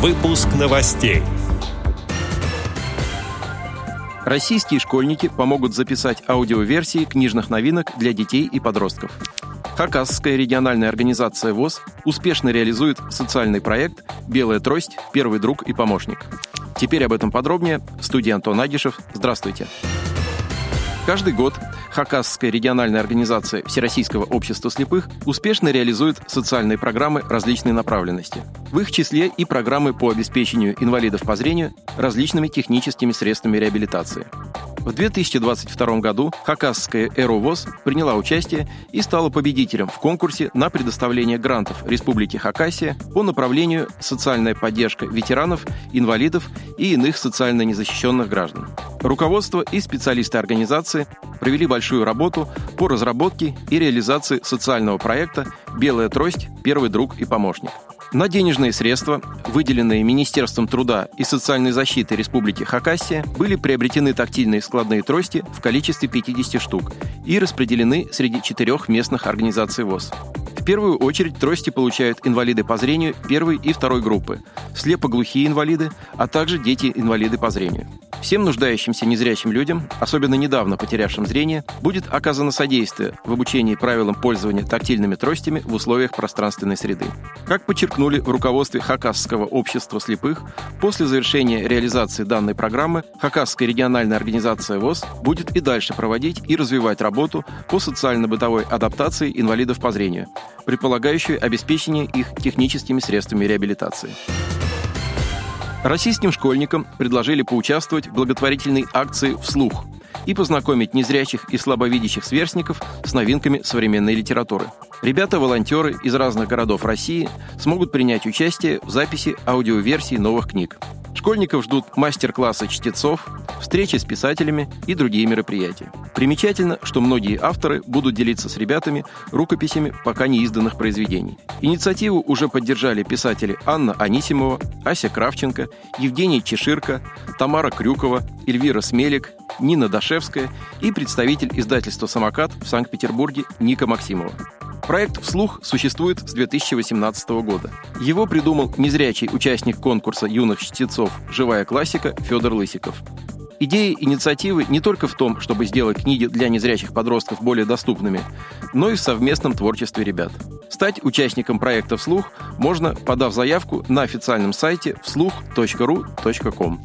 Выпуск новостей. Российские школьники помогут записать аудиоверсии книжных новинок для детей и подростков. Хакасская региональная организация ВОЗ успешно реализует социальный проект «Белая трость. Первый друг и помощник». Теперь об этом подробнее. Студия Антон Агишев. Здравствуйте. Каждый год Хакасская региональная организация Всероссийского общества слепых успешно реализует социальные программы различной направленности. В их числе и программы по обеспечению инвалидов по зрению различными техническими средствами реабилитации. В 2022 году Хакасская «Эровоз» приняла участие и стала победителем в конкурсе на предоставление грантов Республики Хакасия по направлению «Социальная поддержка ветеранов, инвалидов и иных социально незащищенных граждан». Руководство и специалисты организации провели большую работу по разработке и реализации социального проекта «Белая трость. Первый друг и помощник». На денежные средства, выделенные Министерством труда и социальной защиты Республики Хакасия, были приобретены тактильные складные трости в количестве 50 штук и распределены среди четырех местных организаций ВОЗ. В первую очередь трости получают инвалиды по зрению первой и второй группы, слепоглухие инвалиды, а также дети-инвалиды по зрению. Всем нуждающимся незрячим людям, особенно недавно потерявшим зрение, будет оказано содействие в обучении правилам пользования тактильными тростями в условиях пространственной среды. Как подчеркнули в руководстве Хакасского общества слепых, после завершения реализации данной программы Хакасская региональная организация ВОЗ будет и дальше проводить и развивать работу по социально-бытовой адаптации инвалидов по зрению, предполагающую обеспечение их техническими средствами реабилитации. Российским школьникам предложили поучаствовать в благотворительной акции «Вслух» и познакомить незрячих и слабовидящих сверстников с новинками современной литературы. Ребята-волонтеры из разных городов России смогут принять участие в записи аудиоверсий новых книг. Школьников ждут мастер-классы чтецов, встречи с писателями и другие мероприятия. Примечательно, что многие авторы будут делиться с ребятами рукописями пока не изданных произведений. Инициативу уже поддержали писатели Анна Анисимова, Ася Кравченко, Евгений Чеширко, Тамара Крюкова, Эльвира Смелик, Нина Дашевская и представитель издательства «Самокат» в Санкт-Петербурге Ника Максимова. Проект «Вслух» существует с 2018 года. Его придумал незрячий участник конкурса юных чтецов «Живая классика» Федор Лысиков. Идея инициативы не только в том, чтобы сделать книги для незрячих подростков более доступными, но и в совместном творчестве ребят. Стать участником проекта «Вслух» можно, подав заявку на официальном сайте вслух.ру.ком.